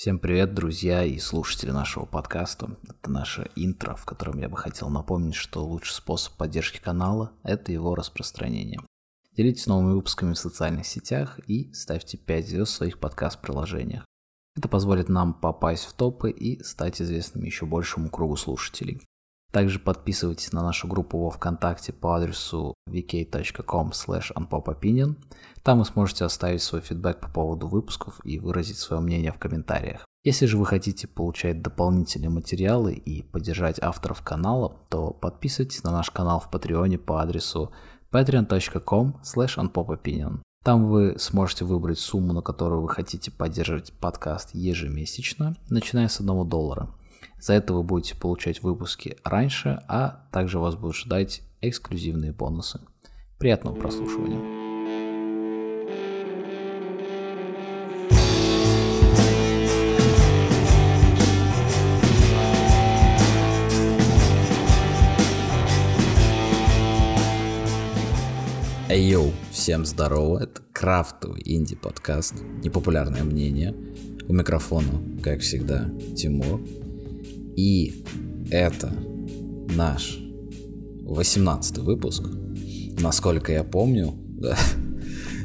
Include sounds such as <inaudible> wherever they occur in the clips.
Всем привет, друзья и слушатели нашего подкаста. Это наше интро, в котором я бы хотел напомнить, что лучший способ поддержки канала – это его распространение. Делитесь новыми выпусками в социальных сетях и ставьте 5 звезд в своих подкаст-приложениях. Это позволит нам попасть в топы и стать известными еще большему кругу слушателей. Также подписывайтесь на нашу группу во Вконтакте по адресу vk.com unpopopinion. Там вы сможете оставить свой фидбэк по поводу выпусков и выразить свое мнение в комментариях. Если же вы хотите получать дополнительные материалы и поддержать авторов канала, то подписывайтесь на наш канал в Патреоне по адресу patreon.com unpopopinion. Там вы сможете выбрать сумму, на которую вы хотите поддерживать подкаст ежемесячно, начиная с 1 доллара. За это вы будете получать выпуски раньше, а также вас будут ждать эксклюзивные бонусы. Приятного прослушивания. Эй, йоу, всем здорово, это крафтовый инди-подкаст, непопулярное мнение. У микрофона, как всегда, Тимур. И это наш 18 выпуск. Насколько я помню, <laughs> да,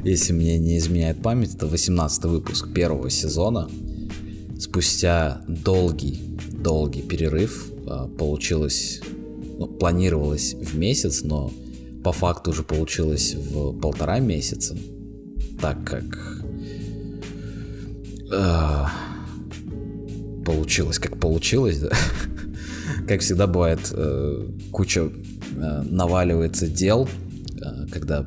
если мне не изменяет память, это 18 выпуск первого сезона. Спустя долгий, долгий перерыв а, получилось, ну, планировалось в месяц, но по факту уже получилось в полтора месяца, так как э, получилось, как получилось, да. <laughs> как всегда бывает, э, куча э, наваливается дел, э, когда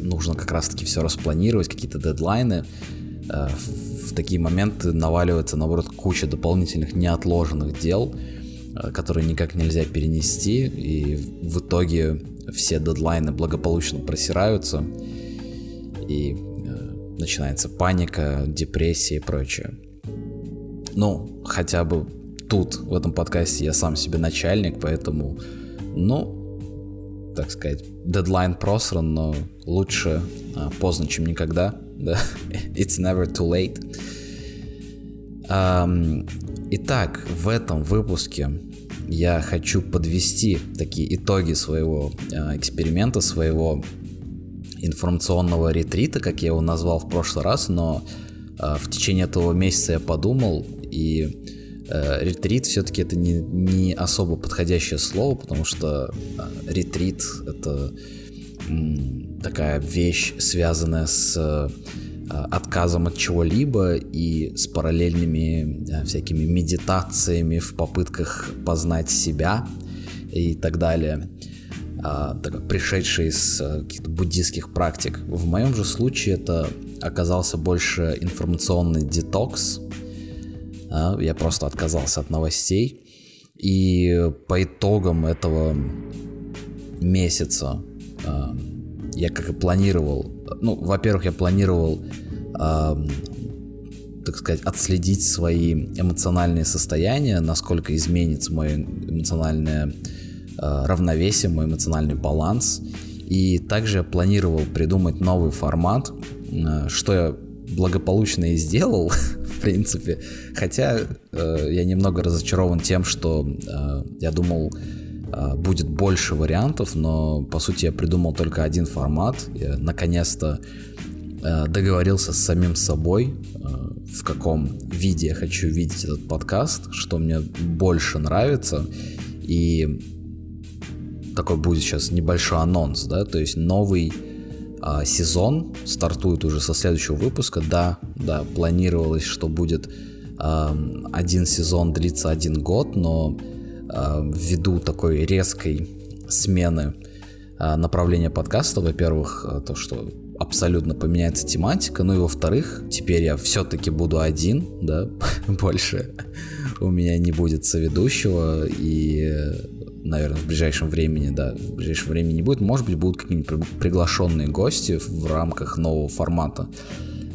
нужно как раз-таки все распланировать, какие-то дедлайны. В, такие моменты наваливается, наоборот, куча дополнительных неотложенных дел, которые никак нельзя перенести, и в итоге все дедлайны благополучно просираются, и начинается паника, депрессия и прочее. Ну, хотя бы тут, в этом подкасте, я сам себе начальник, поэтому, ну, так сказать, дедлайн просран, но лучше а, поздно, чем никогда. <laughs> Да? It's never too late. Um, итак, в этом выпуске я хочу подвести такие итоги своего э, эксперимента, своего информационного ретрита, как я его назвал в прошлый раз, но э, в течение этого месяца я подумал, и э, ретрит все-таки это не, не особо подходящее слово, потому что э, ретрит это м, такая вещь, связанная с Э, отказом от чего-либо и с параллельными да, всякими медитациями в попытках познать себя и так далее, а, так, пришедшие из э, каких-то буддийских практик. В моем же случае это оказался больше информационный детокс. А, я просто отказался от новостей. И по итогам этого месяца а, я как и планировал, ну, во-первых, я планировал, э, так сказать, отследить свои эмоциональные состояния, насколько изменится мое эмоциональное равновесие, мой эмоциональный баланс. И также я планировал придумать новый формат, что я благополучно и сделал, <laughs> в принципе. Хотя э, я немного разочарован тем, что э, я думал, а, будет больше вариантов, но по сути я придумал только один формат. Я наконец-то а, договорился с самим собой, а, в каком виде я хочу видеть этот подкаст, что мне больше нравится. И такой будет сейчас небольшой анонс, да, то есть новый а, сезон стартует уже со следующего выпуска. Да, да, планировалось, что будет а, один сезон длиться один год, но Э, ввиду такой резкой смены э, направления подкаста, во-первых, э, то, что абсолютно поменяется тематика, ну и во-вторых, теперь я все-таки буду один, да, <laughs> больше у меня не будет соведущего, и, наверное, в ближайшем времени, да, в ближайшем времени не будет, может быть, будут какие-нибудь приглашенные гости в рамках нового формата,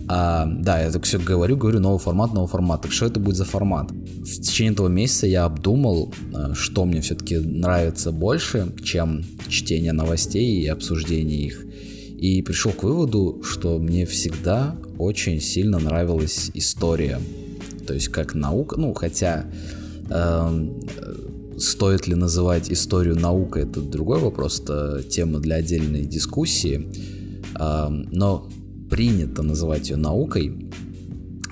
а, да, я так все говорю, говорю, новый формат, новый формат. Так что это будет за формат? В течение этого месяца я обдумал, э, что мне все-таки нравится больше, чем чтение новостей и обсуждение их. И пришел к выводу, что мне всегда очень сильно нравилась история. то есть как наука, ну хотя э, стоит ли называть историю наукой, это другой вопрос, это тема для отдельной дискуссии, э, но принято называть ее наукой.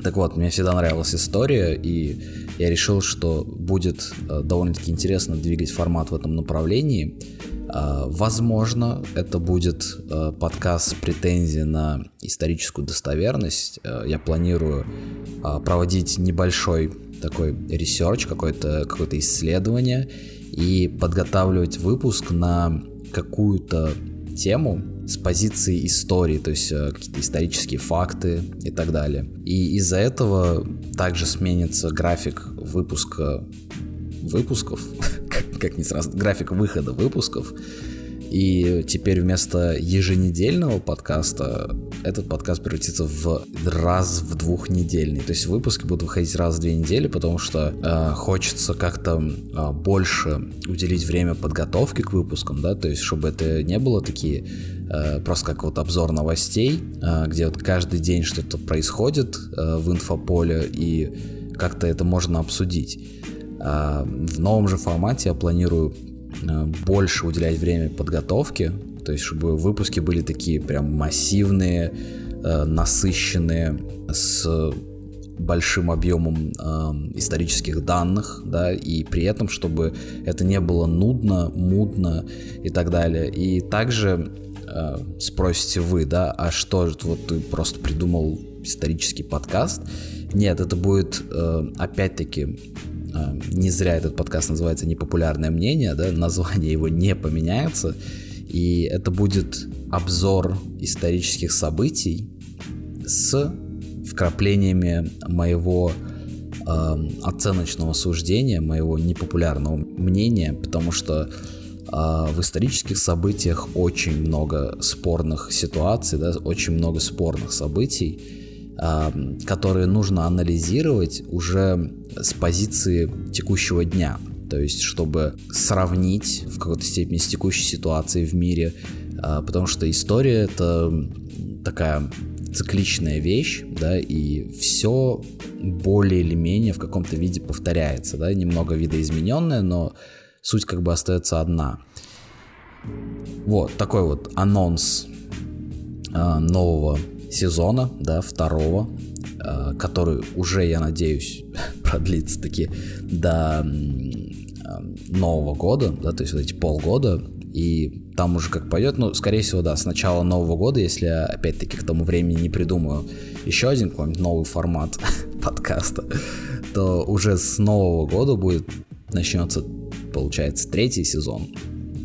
Так вот, мне всегда нравилась история, и я решил, что будет э, довольно-таки интересно двигать формат в этом направлении. Э, возможно, это будет э, подкаст с претензией на историческую достоверность. Я планирую проводить небольшой такой research, какое-то какое исследование и подготавливать выпуск на какую-то тему с позиции истории, то есть э, какие-то исторические факты и так далее. И из-за этого также сменится график выпуска выпусков, <laughs> как, как не сразу, график выхода выпусков. И теперь вместо еженедельного подкаста этот подкаст превратится в раз в двухнедельный. То есть выпуски будут выходить раз в две недели, потому что э, хочется как-то э, больше уделить время подготовке к выпускам, да, то есть чтобы это не было такие э, просто как вот обзор новостей, э, где вот каждый день что-то происходит э, в инфополе и как-то это можно обсудить. В новом же формате я планирую больше уделять время подготовке, то есть чтобы выпуски были такие прям массивные, э, насыщенные, с большим объемом э, исторических данных, да, и при этом, чтобы это не было нудно, мудно и так далее. И также э, спросите вы, да, а что, вот ты просто придумал исторический подкаст? Нет, это будет э, опять-таки не зря этот подкаст называется «Непопулярное мнение», да, название его не поменяется, и это будет обзор исторических событий с вкраплениями моего э, оценочного суждения, моего непопулярного мнения, потому что э, в исторических событиях очень много спорных ситуаций, да, очень много спорных событий, которые нужно анализировать уже с позиции текущего дня. То есть, чтобы сравнить в какой-то степени с текущей ситуацией в мире, а, потому что история это такая цикличная вещь, да, и все более или менее в каком-то виде повторяется, да, немного видоизмененное, но суть как бы остается одна. Вот такой вот анонс э, нового сезона, да, второго, э, который уже, я надеюсь, <laughs> продлится таки до э, Нового года, да, то есть вот эти полгода, и там уже как пойдет, ну, скорее всего, да, с начала Нового года, если я, опять-таки, к тому времени не придумаю еще один какой-нибудь новый формат <laughs> подкаста, то уже с Нового года будет, начнется, получается, третий сезон.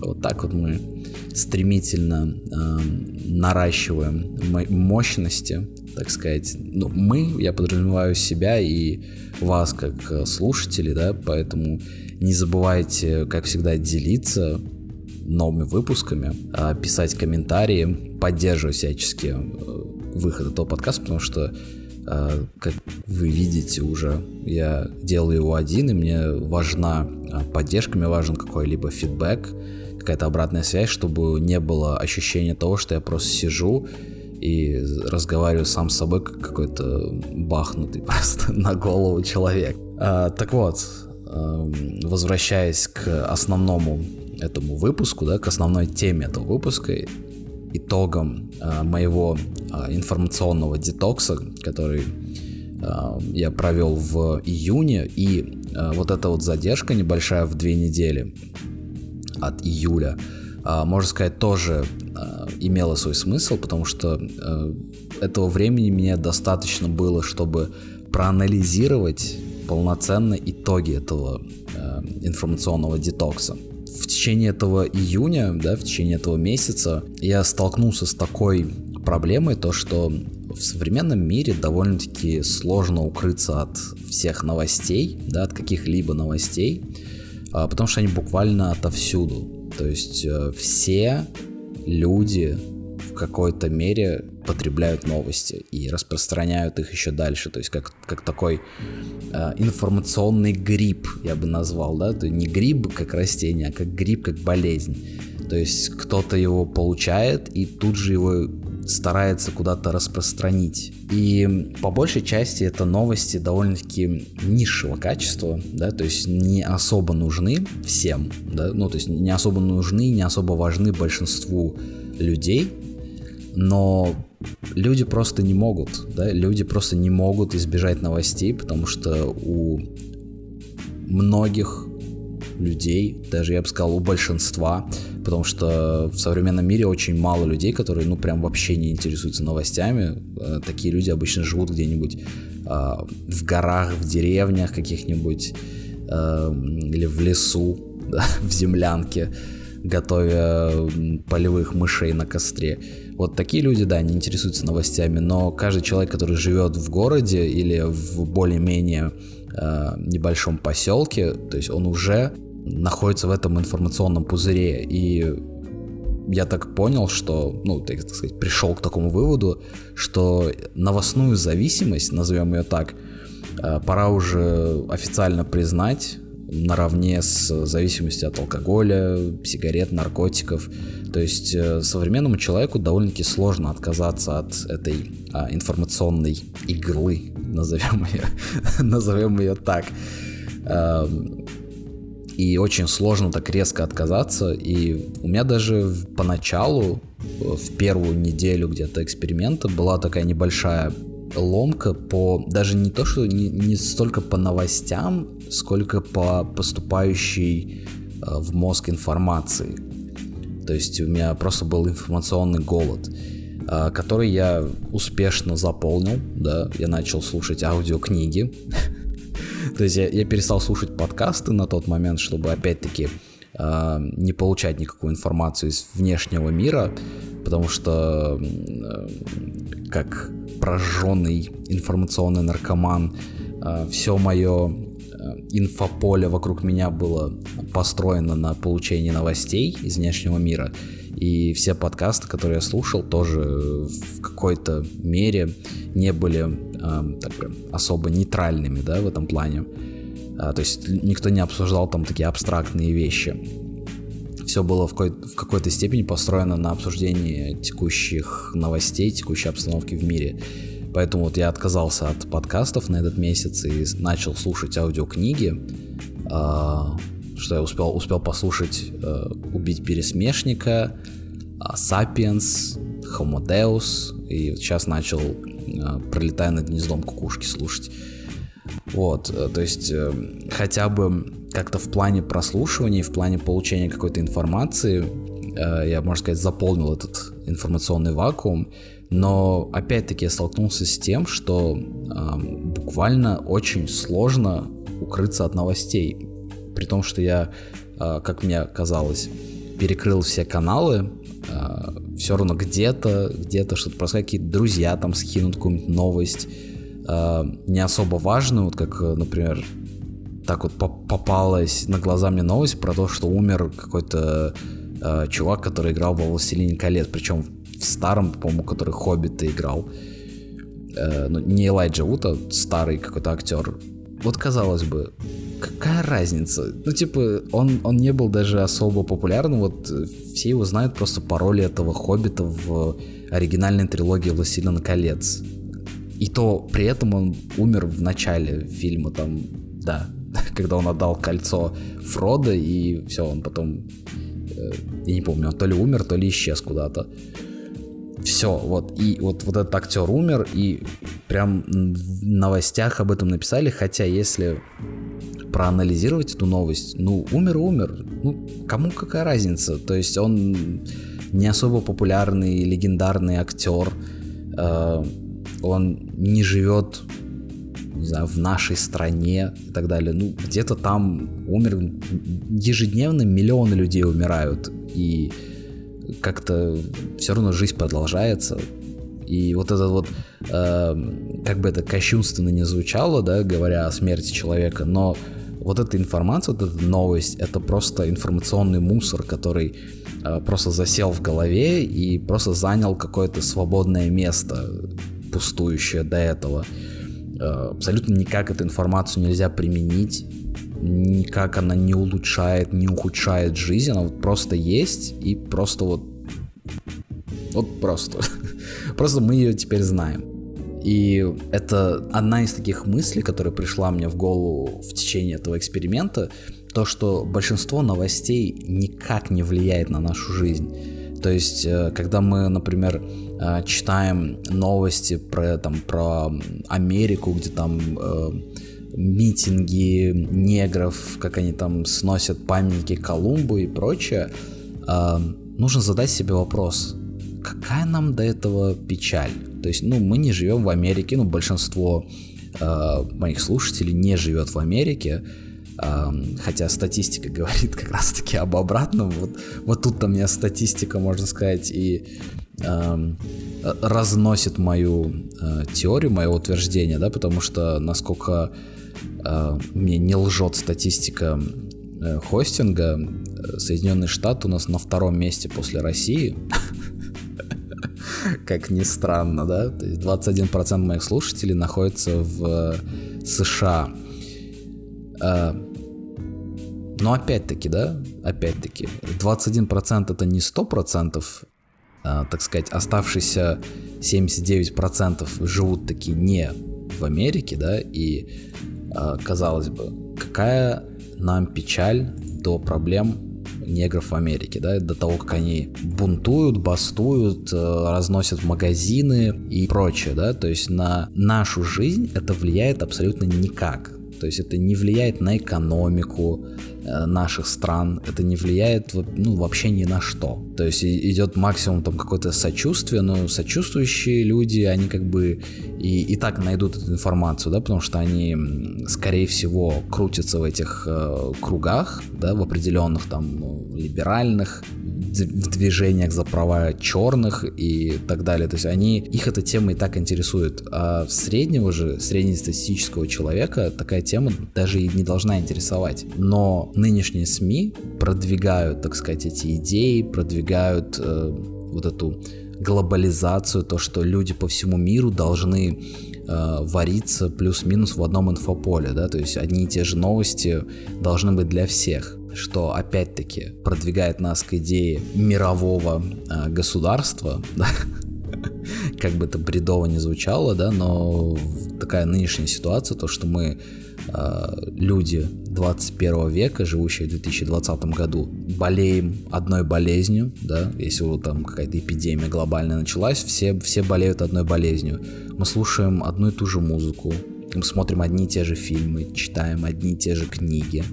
Вот так вот мы стремительно э, наращиваем мощности, так сказать. Ну, мы, я подразумеваю себя и вас как э, слушатели, да, поэтому не забывайте, как всегда, делиться новыми выпусками, а, писать комментарии, поддерживать всячески э, выход этого подкаста, потому что э, как вы видите уже, я делаю его один, и мне важна поддержка, мне важен какой-либо фидбэк, какая-то обратная связь, чтобы не было ощущения того, что я просто сижу и разговариваю сам с собой, как какой-то бахнутый <laughs> просто на голову человек. А, так вот, а, возвращаясь к основному этому выпуску, да, к основной теме этого выпуска, итогом а, моего а, информационного детокса, который а, я провел в июне, и вот эта вот задержка небольшая в две недели, от июля, а, можно сказать, тоже а, имела свой смысл, потому что а, этого времени мне достаточно было, чтобы проанализировать полноценно итоги этого информационного детокса. В течение этого июня, да, в течение этого месяца я столкнулся с такой проблемой, то что в современном мире довольно-таки сложно укрыться от всех новостей, да, от каких-либо новостей, потому что они буквально отовсюду. То есть э, все люди в какой-то мере потребляют новости и распространяют их еще дальше. То есть как, как такой э, информационный грипп, я бы назвал, да, то не гриб как растение, а как грипп как болезнь. То есть кто-то его получает и тут же его старается куда-то распространить. И по большей части это новости довольно-таки низшего качества, да, то есть не особо нужны всем, да, ну, то есть не особо нужны, не особо важны большинству людей, но люди просто не могут, да, люди просто не могут избежать новостей, потому что у многих людей, даже я бы сказал, у большинства, потому что в современном мире очень мало людей, которые, ну, прям вообще не интересуются новостями. Э, такие люди обычно живут где-нибудь э, в горах, в деревнях каких-нибудь э, или в лесу, <laughs> да, в землянке, готовя полевых мышей на костре. Вот такие люди, да, не интересуются новостями, но каждый человек, который живет в городе или в более-менее э, небольшом поселке, то есть он уже находится в этом информационном пузыре. И я так понял, что, ну, так сказать, пришел к такому выводу, что новостную зависимость, назовем ее так, э, пора уже официально признать наравне с зависимостью от алкоголя, сигарет, наркотиков. То есть э, современному человеку довольно-таки сложно отказаться от этой а, информационной иглы, <laughs> назовем ее, <laughs> назовем ее так. И очень сложно так резко отказаться. И у меня даже поначалу, в первую неделю где-то эксперимента, была такая небольшая ломка по даже не то, что не, не столько по новостям, сколько по поступающей э, в мозг информации. То есть у меня просто был информационный голод, э, который я успешно заполнил. Да, я начал слушать аудиокниги. <laughs> То есть я, я перестал слушать подкасты на тот момент, чтобы опять-таки э, не получать никакую информацию из внешнего мира, потому что э, как прожженный информационный наркоман, э, все мое инфополе вокруг меня было построено на получении новостей из внешнего мира. И все подкасты, которые я слушал, тоже в какой-то мере не были э, так прям особо нейтральными, да, в этом плане. А, то есть никто не обсуждал там такие абстрактные вещи. Все было в, какой- в какой-то степени построено на обсуждении текущих новостей, текущей обстановки в мире. Поэтому вот я отказался от подкастов на этот месяц и начал слушать аудиокниги. А, что я успел, успел послушать э, «Убить пересмешника», «Сапиенс», «Homo Deus», и сейчас начал э, «Пролетая над гнездом кукушки» слушать. Вот, э, то есть э, хотя бы как-то в плане прослушивания, в плане получения какой-то информации, э, я, можно сказать, заполнил этот информационный вакуум, но опять-таки я столкнулся с тем, что э, буквально очень сложно укрыться от новостей при том, что я, а, как мне казалось, перекрыл все каналы, а, все равно где-то, где-то что-то происходит, какие-то друзья там скинут какую-нибудь новость, а, не особо важную, вот как, например, так вот попалась на глаза мне новость про то, что умер какой-то чувак, который играл во «Властелине колец», причем в старом, по-моему, который «Хоббита» играл. Э, ну, не Элайджа Вуд, а старый какой-то актер. Вот казалось бы, какая разница? Ну, типа, он, он не был даже особо популярным, вот э, все его знают просто по роли этого Хоббита в оригинальной трилогии «Властелина колец». И то при этом он умер в начале фильма, там, да, <laughs> когда он отдал кольцо Фрода, и все, он потом, э, я не помню, он то ли умер, то ли исчез куда-то. Все, вот, и вот, вот этот актер умер, и прям в новостях об этом написали, хотя если проанализировать эту новость, ну, умер умер, ну, кому какая разница, то есть он не особо популярный, легендарный актер, э, он не живет не знаю, в нашей стране и так далее. Ну, где-то там умер, ежедневно миллионы людей умирают, и как-то все равно жизнь продолжается. И вот это вот, э, как бы это кощунственно не звучало, да, говоря о смерти человека, но вот эта информация, вот эта новость, это просто информационный мусор, который э, просто засел в голове и просто занял какое-то свободное место, пустующее до этого. Э, абсолютно никак эту информацию нельзя применить, никак она не улучшает, не ухудшает жизнь, она вот просто есть и просто вот вот просто. <laughs> Просто мы ее теперь знаем. И это одна из таких мыслей, которая пришла мне в голову в течение этого эксперимента, то, что большинство новостей никак не влияет на нашу жизнь. То есть, э, когда мы, например, э, читаем новости про, там, про Америку, где там э, митинги негров, как они там сносят памятники Колумбу и прочее, э, нужно задать себе вопрос, какая нам до этого печаль? То есть, ну, мы не живем в Америке, ну, большинство э, моих слушателей не живет в Америке, хотя статистика <laughs> говорит как раз-таки об обратном. Вот, вот тут-то меня статистика, можно сказать, и э, разносит мою э, теорию, мое утверждение, да, потому что насколько э, мне не лжет статистика э, хостинга, э, Соединенные Штаты у нас на втором месте после России. <laughs> Как ни странно, да? То есть 21% моих слушателей находятся в э, США. Э, но опять-таки, да, опять-таки, 21% это не 100%, а, так сказать, оставшиеся 79% живут таки не в Америке, да, и а, казалось бы, какая нам печаль до проблем негров в Америке, да, до того, как они бунтуют, бастуют, э, разносят магазины и прочее, да, то есть на нашу жизнь это влияет абсолютно никак. То есть это не влияет на экономику э, наших стран, это не влияет ну, вообще ни на что. То есть идет максимум там какое-то сочувствие, но сочувствующие люди, они как бы и, и так найдут эту информацию, да, потому что они, скорее всего, крутятся в этих э, кругах, да, в определенных там ну, либеральных, в движениях за права черных и так далее. То есть они, их эта тема и так интересует. А среднего же, среднестатистического человека такая тема даже и не должна интересовать. Но нынешние СМИ продвигают, так сказать, эти идеи, продвигают э, вот эту глобализацию, то, что люди по всему миру должны э, вариться плюс-минус в одном инфополе, да, то есть одни и те же новости должны быть для всех что опять-таки продвигает нас к идее мирового э, государства, <laughs> да? как бы это бредово не звучало, да, но такая нынешняя ситуация, то, что мы э, люди 21 века, живущие в 2020 году, болеем одной болезнью, да, если вот там какая-то эпидемия глобальная началась, все, все болеют одной болезнью. Мы слушаем одну и ту же музыку, мы смотрим одни и те же фильмы, читаем одни и те же книги,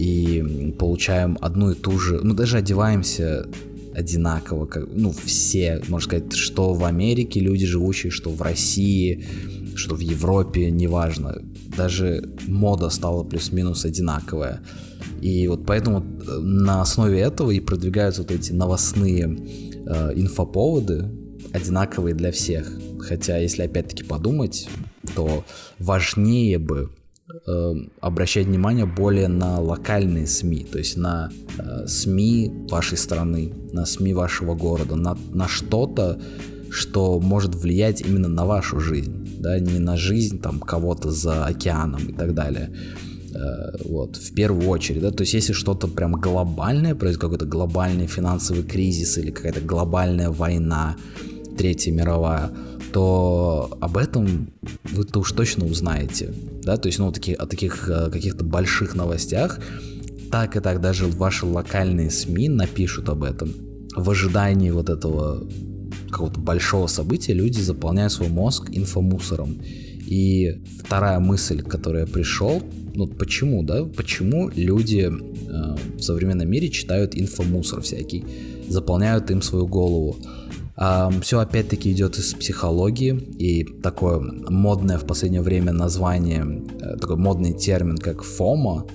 и получаем одну и ту же, ну даже одеваемся одинаково, как, ну все, можно сказать, что в Америке люди живущие, что в России, что в Европе, неважно, даже мода стала плюс-минус одинаковая. И вот поэтому э, на основе этого и продвигаются вот эти новостные э, инфоповоды, одинаковые для всех. Хотя, если опять-таки подумать, то важнее бы э, обращать внимание более на локальные СМИ, то есть на э, СМИ вашей страны, на СМИ вашего города, на, на что-то, что может влиять именно на вашу жизнь, да, не на жизнь там кого-то за океаном и так далее. Э, вот, в первую очередь, да, то есть если что-то прям глобальное, происходит какой-то глобальный финансовый кризис или какая-то глобальная война, Третья мировая, то об этом вы-то уж точно узнаете, да, то есть, ну, таки, о таких э, каких-то больших новостях, так и так даже ваши локальные СМИ напишут об этом. В ожидании вот этого какого-то большого события люди заполняют свой мозг инфомусором. И вторая мысль, к которой я пришел, ну почему, да, почему люди э, в современном мире читают инфомусор всякий, заполняют им свою голову. Все опять-таки идет из психологии и такое модное в последнее время название, э, такой модный термин, как FOMO,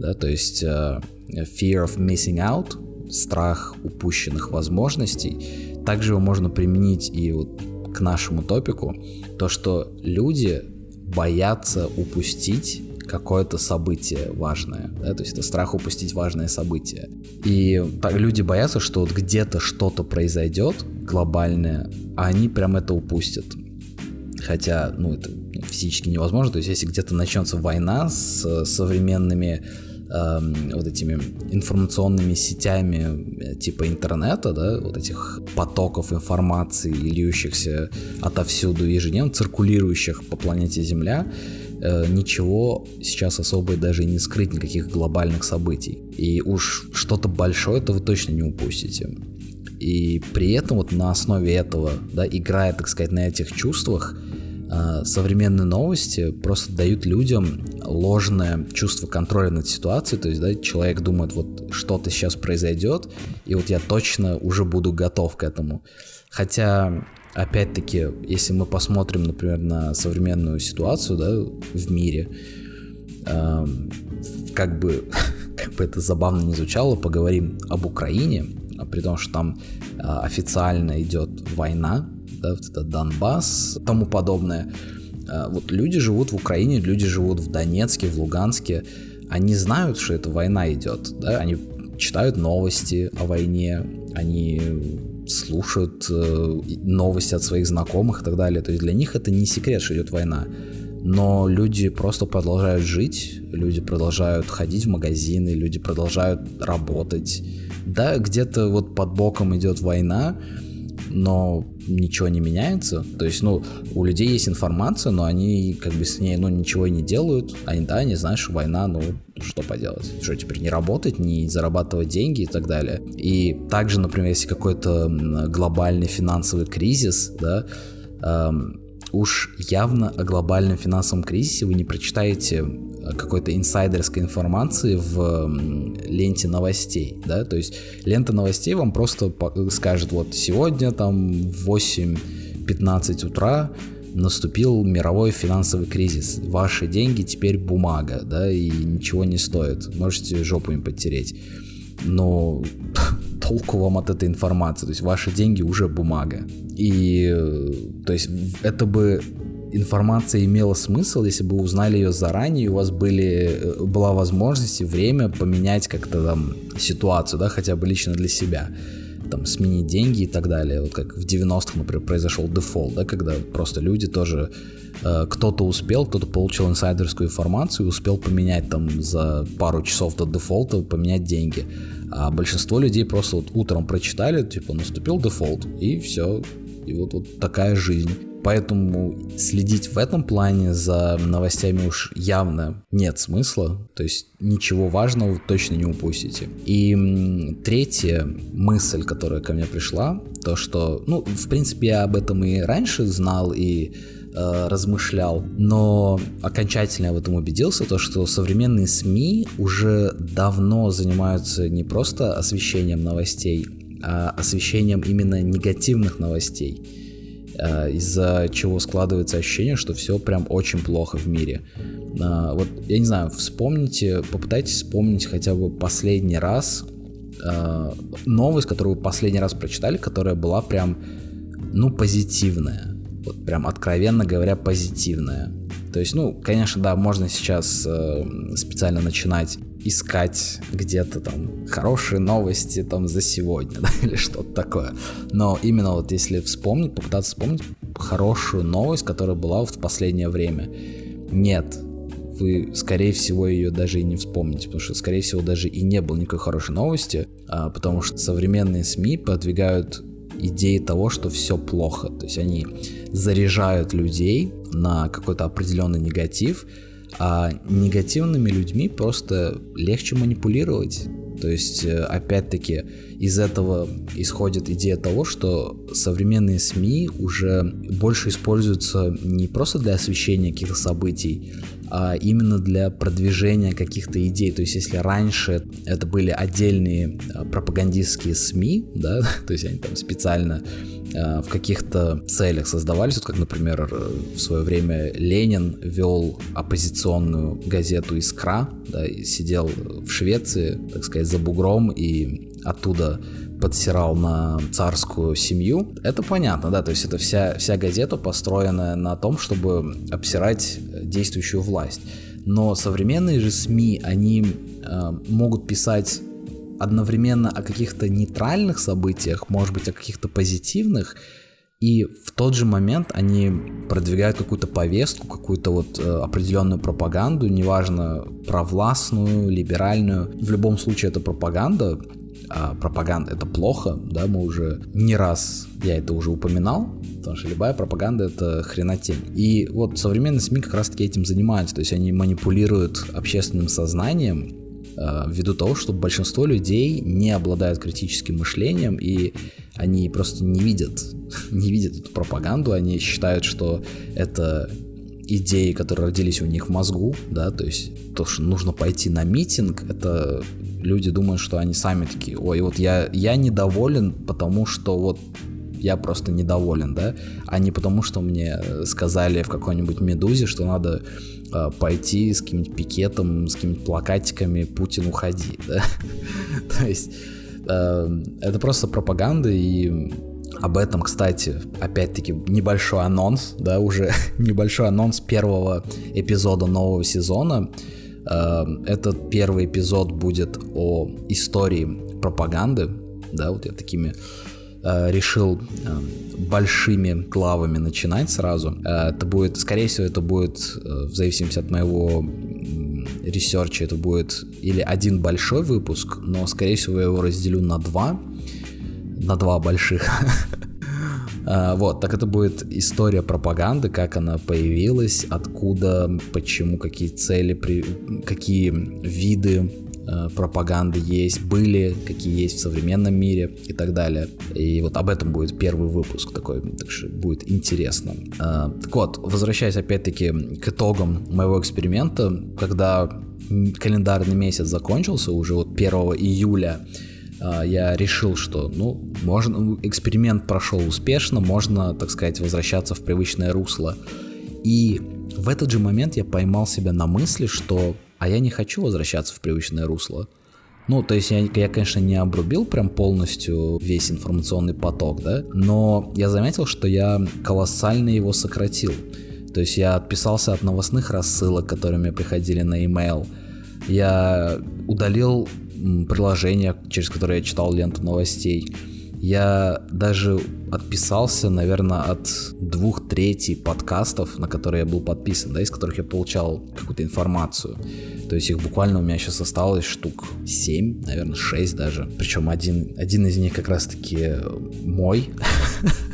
да, то есть uh, Fear of Missing Out, страх упущенных возможностей. Также его можно применить и вот к нашему топику, то, что люди боятся упустить какое-то событие важное, да, то есть это страх упустить важное событие. И люди боятся, что вот где-то что-то произойдет глобальное, а они прям это упустят. Хотя, ну, это физически невозможно. То есть, если где-то начнется война с современными э, вот этими информационными сетями э, типа интернета, да, вот этих потоков информации, льющихся отовсюду ежедневно, циркулирующих по планете Земля, э, ничего сейчас особо даже не скрыть, никаких глобальных событий. И уж что-то большое это вы точно не упустите. И при этом вот на основе этого, да, играя, так сказать, на этих чувствах, а, современные новости просто дают людям ложное чувство контроля над ситуацией, то есть, да, человек думает, вот что-то сейчас произойдет, и вот я точно уже буду готов к этому. Хотя, опять-таки, если мы посмотрим, например, на современную ситуацию, да, в мире, э, как бы, <laughs> как бы это забавно не звучало, поговорим об Украине, при том, что там э, официально идет война, да, вот это Донбасс, тому подобное. А, вот люди живут в Украине, люди живут в Донецке, в Луганске, они знают, что эта война идет, да, они читают новости о войне, они слушают э, новости от своих знакомых и так далее. То есть для них это не секрет, что идет война. Но люди просто продолжают жить, люди продолжают ходить в магазины, люди продолжают работать. Да, где-то вот под боком идет война, но ничего не меняется. То есть, ну, у людей есть информация, но они как бы с ней, ну, ничего и не делают. Они, да, они знают, что война, ну, что поделать? Что теперь не работать, не зарабатывать деньги и так далее. И также, например, если какой-то глобальный финансовый кризис, да, эм, уж явно о глобальном финансовом кризисе вы не прочитаете э, какой-то инсайдерской информации в ленте новостей, да, то есть лента новостей вам просто скажет, вот сегодня там в 8.15 утра наступил мировой финансовый кризис, ваши деньги теперь бумага, да, и ничего не стоит, можете жопу им подтереть, но <laughs> толку вам от этой информации, то есть ваши деньги уже бумага. И то есть это бы информация имела смысл, если бы узнали ее заранее, у вас были, э, была возможность и время поменять как-то там ситуацию, да, хотя бы лично для себя там сменить деньги и так далее. Вот как в 90-х, например, произошел дефолт, да, когда просто люди тоже э, кто-то успел, кто-то получил инсайдерскую информацию и успел поменять там за пару часов до дефолта, поменять деньги. А большинство людей просто вот утром прочитали, типа, наступил дефолт, и все. И вот, вот такая жизнь. Поэтому следить в этом плане за новостями уж явно нет смысла. То есть ничего важного точно не упустите. И третья мысль, которая ко мне пришла, то что, ну, в принципе, я об этом и раньше знал, и э, размышлял, но окончательно в этом убедился, то что современные СМИ уже давно занимаются не просто освещением новостей, а освещением именно негативных новостей, э, из-за чего складывается ощущение, что все прям очень плохо в мире. Э, вот, я не знаю, вспомните, попытайтесь вспомнить хотя бы последний раз новость, которую вы последний раз прочитали, которая была прям, ну, позитивная. Прям откровенно говоря, позитивная. То есть, ну, конечно, да, можно сейчас э, специально начинать искать где-то там хорошие новости там за сегодня, <laughs> да, или что-то такое. Но именно вот если вспомнить, попытаться вспомнить хорошую новость, которая была в последнее время, нет, вы, скорее всего, ее даже и не вспомните, потому что, скорее всего, даже и не было никакой хорошей новости, а, потому что современные СМИ продвигают идеи того, что все плохо. То есть они заряжают людей на какой-то определенный негатив, а негативными людьми просто легче манипулировать. То есть, э, опять-таки, из этого исходит идея того, что современные СМИ уже больше используются не просто для освещения каких-то событий, а именно для продвижения каких-то идей. То есть, если раньше это были отдельные э, пропагандистские СМИ, да, <laughs> то есть они там специально в каких-то целях создавались, вот как, например, э, в свое время Ленин вел оппозиционную газету «Искра», да, и сидел в Швеции, так сказать, за бугром и оттуда подсирал на царскую семью. Это понятно, да, то есть это вся, вся газета построена на том, чтобы обсирать действующую власть. Но современные же СМИ, они э, могут писать одновременно о каких-то нейтральных событиях, может быть, о каких-то позитивных, И в тот же момент они продвигают какую-то повестку, какую-то вот э, определенную пропаганду, неважно, провластную, либеральную. В любом случае это пропаганда, а пропаганда это плохо, да, мы уже не раз, я это уже упоминал, потому что любая пропаганда это хренотень. И вот современные СМИ как раз таки этим занимаются, то есть они манипулируют общественным сознанием, ввиду того, что большинство людей не обладают критическим мышлением и они просто не видят, <laughs> не видят эту пропаганду, они считают, что это идеи, которые родились у них в мозгу, да, то есть то, что нужно пойти на митинг, это люди думают, что они сами такие, ой, вот я, я недоволен, потому что вот я просто недоволен, да, а не потому, что мне сказали в какой-нибудь «Медузе», что надо э, пойти с каким-нибудь пикетом, с какими-нибудь плакатиками «Путин, уходи», <laughs> да. То есть э, это просто пропаганда, и об этом, кстати, опять-таки небольшой анонс, да, уже <laughs> небольшой анонс первого эпизода нового сезона. Э, этот первый эпизод будет о истории пропаганды, да, вот я такими Э, решил э, большими главами начинать сразу. Э, это будет, скорее всего, это будет, в зависимости от моего research а, это будет или один большой выпуск, но, скорее всего, я его разделю на два, на два больших. <laughs> Вот, так это будет история пропаганды, как она появилась, откуда, почему, какие цели, какие виды Э, пропаганды есть, были, какие есть в современном мире и так далее. И вот об этом будет первый выпуск такой, так что будет интересно. Э, так вот, возвращаясь опять-таки к итогам моего эксперимента, когда календарный месяц закончился, уже вот 1 июля, э, я решил, что, ну, можно, эксперимент прошел успешно, можно, так сказать, возвращаться в привычное русло. И в этот же момент я поймал себя на мысли, что а я не хочу возвращаться в привычное русло. Ну, то есть я, я, конечно, не обрубил прям полностью весь информационный поток, да, но я заметил, что я колоссально его сократил. То есть я отписался от новостных рассылок, которые мне приходили на e-mail. Я удалил приложение, через которое я читал ленту новостей. Я даже отписался, наверное, от двух третей подкастов, на которые я был подписан, да, из которых я получал какую-то информацию. То есть их буквально у меня сейчас осталось штук 7, наверное, 6 даже. Причем один, один из них как раз-таки мой.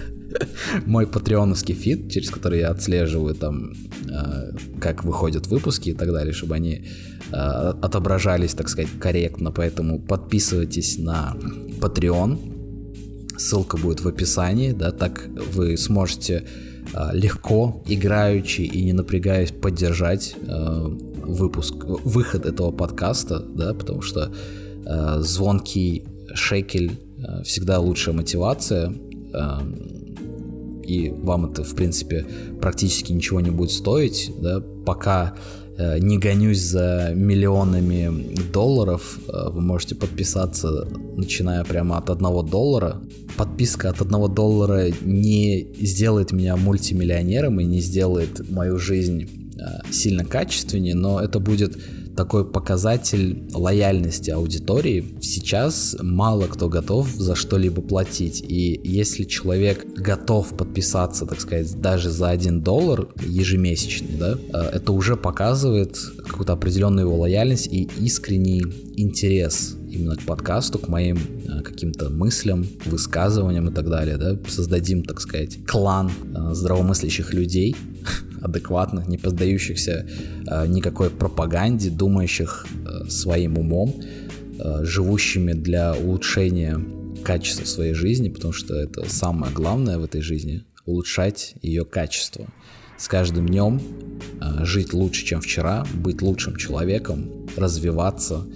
<laughs> мой патреоновский фит, через который я отслеживаю там, э, как выходят выпуски и так далее, чтобы они э, отображались, так сказать, корректно. Поэтому подписывайтесь на Patreon, Ссылка будет в описании, да, так вы сможете э, легко, играючи и не напрягаясь поддержать э, выпуск, выход этого подкаста, да, потому что э, звонкий шекель всегда лучшая мотивация, и вам это, в принципе, практически ничего не будет стоить, да, пока не гонюсь за миллионами долларов, э, вы можете подписаться, начиная прямо от одного доллара. Подписка от одного доллара не сделает меня мультимиллионером и не сделает мою жизнь э, сильно качественнее, но это будет такой показатель лояльности аудитории. Сейчас мало кто готов за что-либо платить. И если человек готов подписаться, так сказать, даже за один доллар ежемесячный, да, э, это уже показывает какую-то определенную его лояльность и искренний интерес именно к подкасту, к моим э, каким-то мыслям, высказываниям и так далее, да, создадим, так сказать, клан э, здравомыслящих людей, адекватных, не поддающихся э, никакой пропаганде, думающих э, своим умом, э, живущими для улучшения качества своей жизни, потому что это самое главное в этой жизни — улучшать ее качество. С каждым днем э, жить лучше, чем вчера, быть лучшим человеком, развиваться,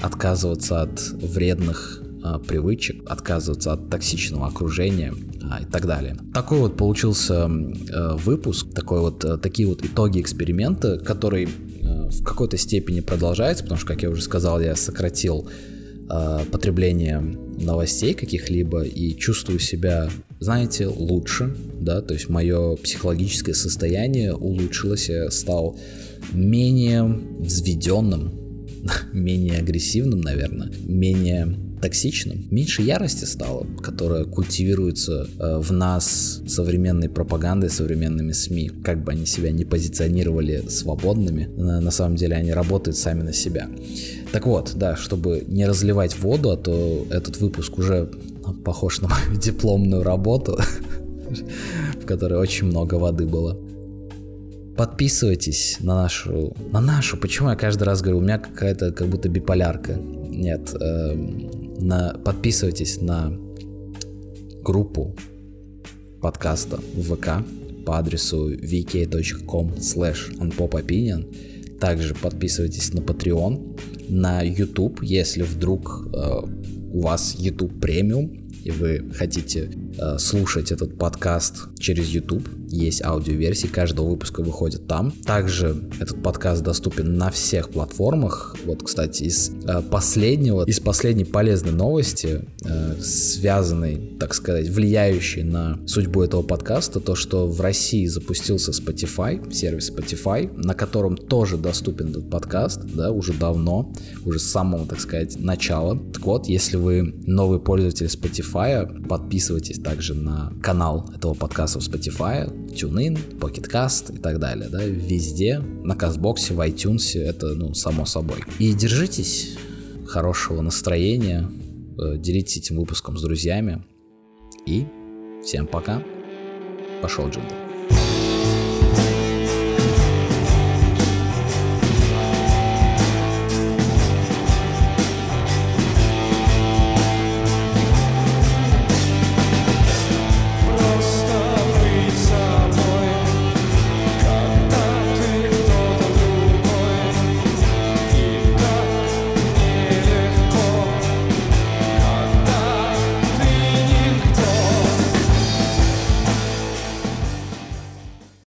отказываться от вредных привычек, отказываться от токсичного окружения — а, и так далее. Такой вот получился э, выпуск, такой вот, э, такие вот итоги эксперимента, который э, в какой-то степени продолжается, потому что, как я уже сказал, я сократил потребление новостей каких-либо и чувствую себя, знаете, лучше, да, то есть мое психологическое состояние улучшилось, я стал менее взведенным, <laughs> менее агрессивным, наверное, менее токсичным, меньше ярости стало, которая культивируется э, в нас современной пропагандой, современными СМИ. Как бы они себя не позиционировали свободными, на самом деле они работают сами на себя. Так вот, да, чтобы не разливать воду, а то этот выпуск уже похож на мою <laughs> дипломную работу, <laughs> в которой очень много воды было. Подписывайтесь на нашу... На нашу? Почему я каждый раз говорю? У меня какая-то как будто биполярка. Нет. На, подписывайтесь на группу подкаста в ВК по адресу vk.com slash unpopopinion. Также подписывайтесь на Patreon, на YouTube, если вдруг э, у вас YouTube премиум, и вы хотите слушать этот подкаст через YouTube, есть аудиоверсии, каждого выпуска выходит там. Также этот подкаст доступен на всех платформах. Вот, кстати, из э, последнего, из последней полезной новости, э, связанной, так сказать, влияющей на судьбу этого подкаста, то, что в России запустился Spotify, сервис Spotify, на котором тоже доступен этот подкаст, да, уже давно, уже с самого, так сказать, начала. Так вот, если вы новый пользователь Spotify. Подписывайтесь также на канал этого подкаста в Spotify, TuneIn, Pocket Cast и так далее. Да, везде, на Castbox е, в iTunes, это, ну, само собой. И держитесь хорошего настроения, э, делитесь этим выпуском с друзьями. И всем пока. Пошел, Джингл.